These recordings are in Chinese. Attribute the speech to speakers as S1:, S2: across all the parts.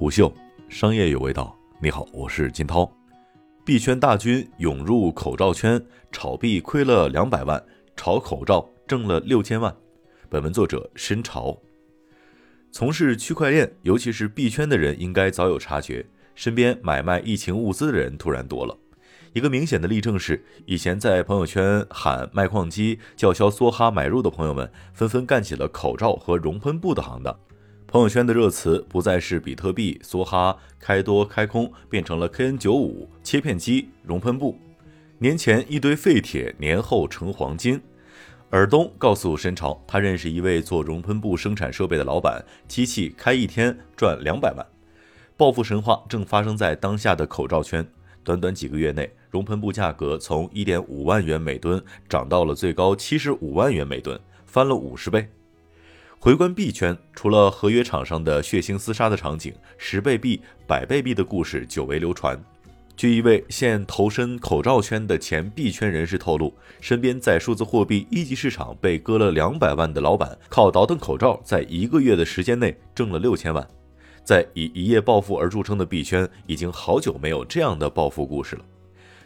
S1: 虎嗅，商业有味道。你好，我是金涛。币圈大军涌入口罩圈，炒币亏了两百万，炒口罩挣了六千万。本文作者申潮。从事区块链，尤其是币圈的人，应该早有察觉，身边买卖疫情物资的人突然多了。一个明显的例证是，以前在朋友圈喊卖矿机、叫嚣梭哈买入的朋友们，纷纷干起了口罩和熔喷布的行当。朋友圈的热词不再是比特币、梭哈、开多、开空，变成了 KN 九五切片机、熔喷布。年前一堆废铁，年后成黄金。尔东告诉申潮，他认识一位做熔喷布生产设备的老板，机器开一天赚两百万。暴富神话正发生在当下的口罩圈。短短几个月内，熔喷布价格从一点五万元每吨涨到了最高七十五万元每吨，翻了五十倍。回观币圈，除了合约场上的血腥厮杀的场景，十倍币、百倍币的故事久为流传。据一位现投身口罩圈的前币圈人士透露，身边在数字货币一级市场被割了两百万的老板，靠倒腾口罩，在一个月的时间内挣了六千万。在以一夜暴富而著称的币圈，已经好久没有这样的暴富故事了。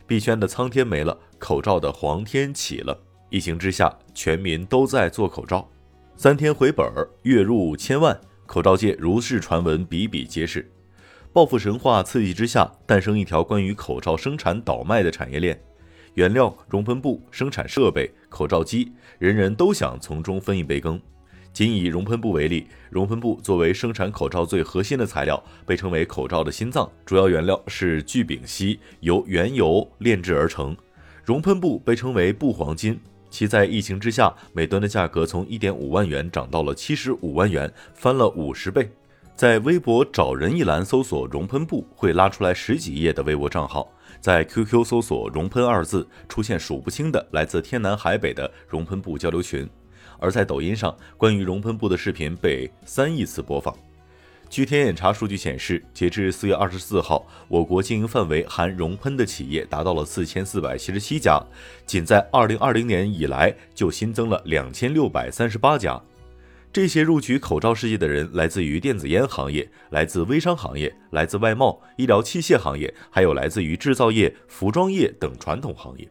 S1: 币圈的苍天没了，口罩的黄天起了。疫情之下，全民都在做口罩。三天回本儿，月入千万，口罩界如是传闻比比皆是。暴富神话刺激之下，诞生一条关于口罩生产倒卖的产业链。原料、熔喷布、生产设备、口罩机，人人都想从中分一杯羹。仅以熔喷布为例，熔喷布作为生产口罩最核心的材料，被称为口罩的心脏。主要原料是聚丙烯，由原油炼制而成。熔喷布被称为布黄金。其在疫情之下，每吨的价格从一点五万元涨到了七十五万元，翻了五十倍。在微博找人一栏搜索“熔喷布”，会拉出来十几页的微博账号；在 QQ 搜索“熔喷”二字，出现数不清的来自天南海北的熔喷布交流群；而在抖音上，关于熔喷布的视频被三亿次播放。据天眼查数据显示，截至四月二十四号，我国经营范围含熔喷的企业达到了四千四百七十七家，仅在二零二零年以来就新增了两千六百三十八家。这些入局口罩世界的人，来自于电子烟行业，来自微商行业，来自外贸、医疗器械行业，还有来自于制造业、服装业等传统行业。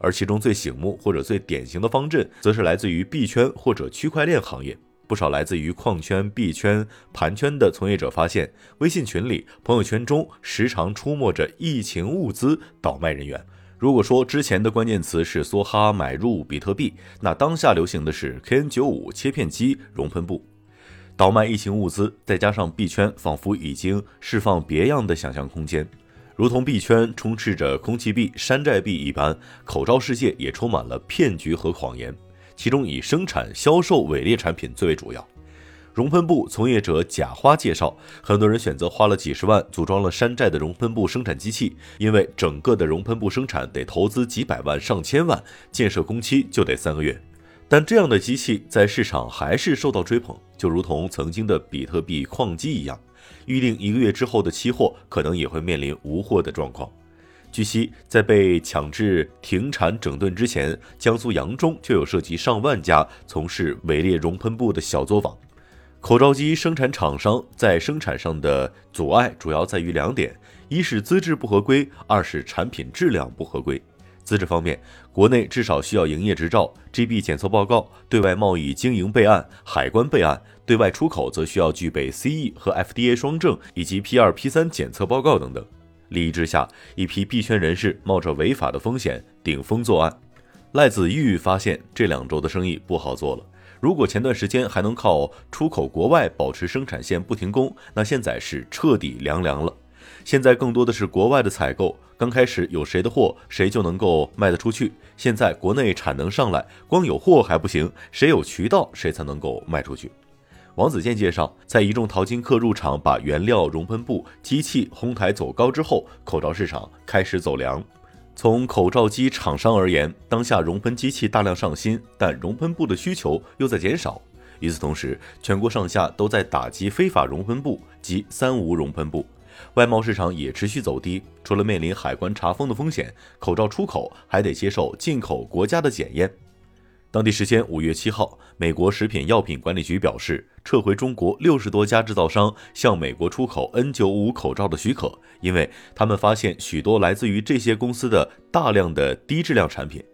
S1: 而其中最醒目或者最典型的方阵，则是来自于币圈或者区块链行业。不少来自于矿圈、币圈、盘圈的从业者发现，微信群里、朋友圈中时常出没着疫情物资倒卖人员。如果说之前的关键词是梭哈买入比特币，那当下流行的是 KN 九五切片机、熔喷布倒卖疫情物资，再加上币圈仿佛已经释放别样的想象空间，如同币圈充斥着空气币、山寨币一般，口罩世界也充满了骗局和谎言。其中以生产、销售伪劣产品最为主要。熔喷布从业者贾花介绍，很多人选择花了几十万组装了山寨的熔喷布生产机器，因为整个的熔喷布生产得投资几百万、上千万，建设工期就得三个月。但这样的机器在市场还是受到追捧，就如同曾经的比特币矿机一样，预定一个月之后的期货可能也会面临无货的状况。据悉，在被强制停产整顿之前，江苏扬中就有涉及上万家从事伪劣熔喷布的小作坊。口罩机生产厂商在生产上的阻碍主要在于两点：一是资质不合规，二是产品质量不合规。资质方面，国内至少需要营业执照、GB 检测报告、对外贸易经营备案、海关备案；对外出口则需要具备 CE 和 FDA 双证以及 P2、P3 检测报告等等。利益之下，一批币圈人士冒着违法的风险顶风作案。赖子玉发现这两周的生意不好做了。如果前段时间还能靠出口国外保持生产线不停工，那现在是彻底凉凉了。现在更多的是国外的采购。刚开始有谁的货，谁就能够卖得出去。现在国内产能上来，光有货还不行，谁有渠道，谁才能够卖出去。王子健介绍，在一众淘金客入场把原料、熔喷布、机器哄抬走高之后，口罩市场开始走凉。从口罩机厂商而言，当下熔喷机器大量上新，但熔喷布的需求又在减少。与此同时，全国上下都在打击非法熔喷布及三无熔喷布，外贸市场也持续走低。除了面临海关查封的风险，口罩出口还得接受进口国家的检验。当地时间五月七号，美国食品药品管理局表示，撤回中国六十多家制造商向美国出口 N95 口罩的许可，因为他们发现许多来自于这些公司的大量的低质量产品。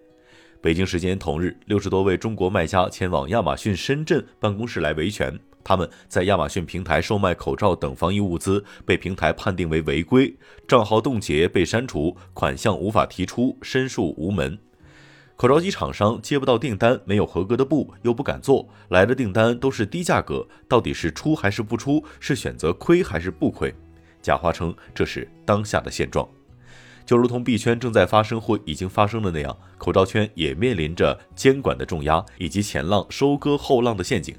S1: 北京时间同日，六十多位中国卖家前往亚马逊深圳办公室来维权，他们在亚马逊平台售卖口罩等防疫物资，被平台判定为违规，账号冻结被删除，款项无法提出，申诉无门。口罩机厂商接不到订单，没有合格的布，又不敢做，来的订单都是低价格，到底是出还是不出？是选择亏还是不亏？贾华称这是当下的现状，就如同币圈正在发生或已经发生的那样，口罩圈也面临着监管的重压以及前浪收割后浪的陷阱。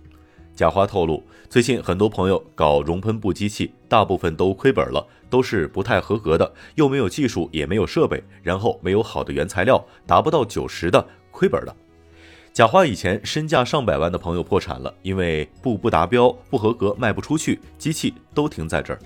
S1: 贾华透露，最近很多朋友搞熔喷布机器，大部分都亏本了，都是不太合格的，又没有技术，也没有设备，然后没有好的原材料，达不到九十的，亏本了。贾华以前身价上百万的朋友破产了，因为布不达标、不合格，卖不出去，机器都停在这儿。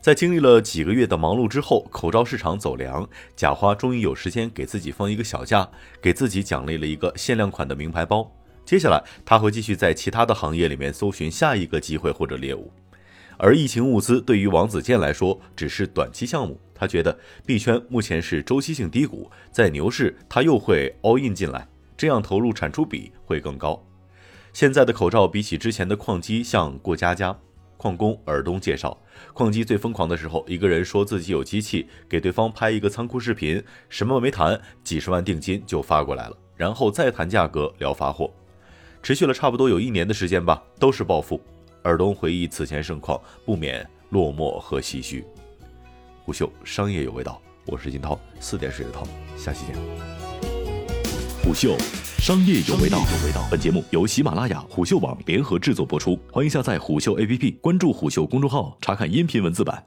S1: 在经历了几个月的忙碌之后，口罩市场走凉，贾华终于有时间给自己放一个小假，给自己奖励了一个限量款的名牌包。接下来他会继续在其他的行业里面搜寻下一个机会或者猎物，而疫情物资对于王子健来说只是短期项目。他觉得币圈目前是周期性低谷，在牛市他又会 all in 进来，这样投入产出比会更高。现在的口罩比起之前的矿机像过家家。矿工尔东介绍，矿机最疯狂的时候，一个人说自己有机器，给对方拍一个仓库视频，什么没谈，几十万定金就发过来了，然后再谈价格聊发货。持续了差不多有一年的时间吧，都是暴富。尔东回忆此前盛况，不免落寞和唏嘘。虎嗅商业有味道，我是金涛，四点水的涛，下期见。
S2: 虎嗅商业有味道，本节目由喜马拉雅、虎嗅网联合制作播出，欢迎下载虎嗅 APP，关注虎嗅公众号，查看音频文字版。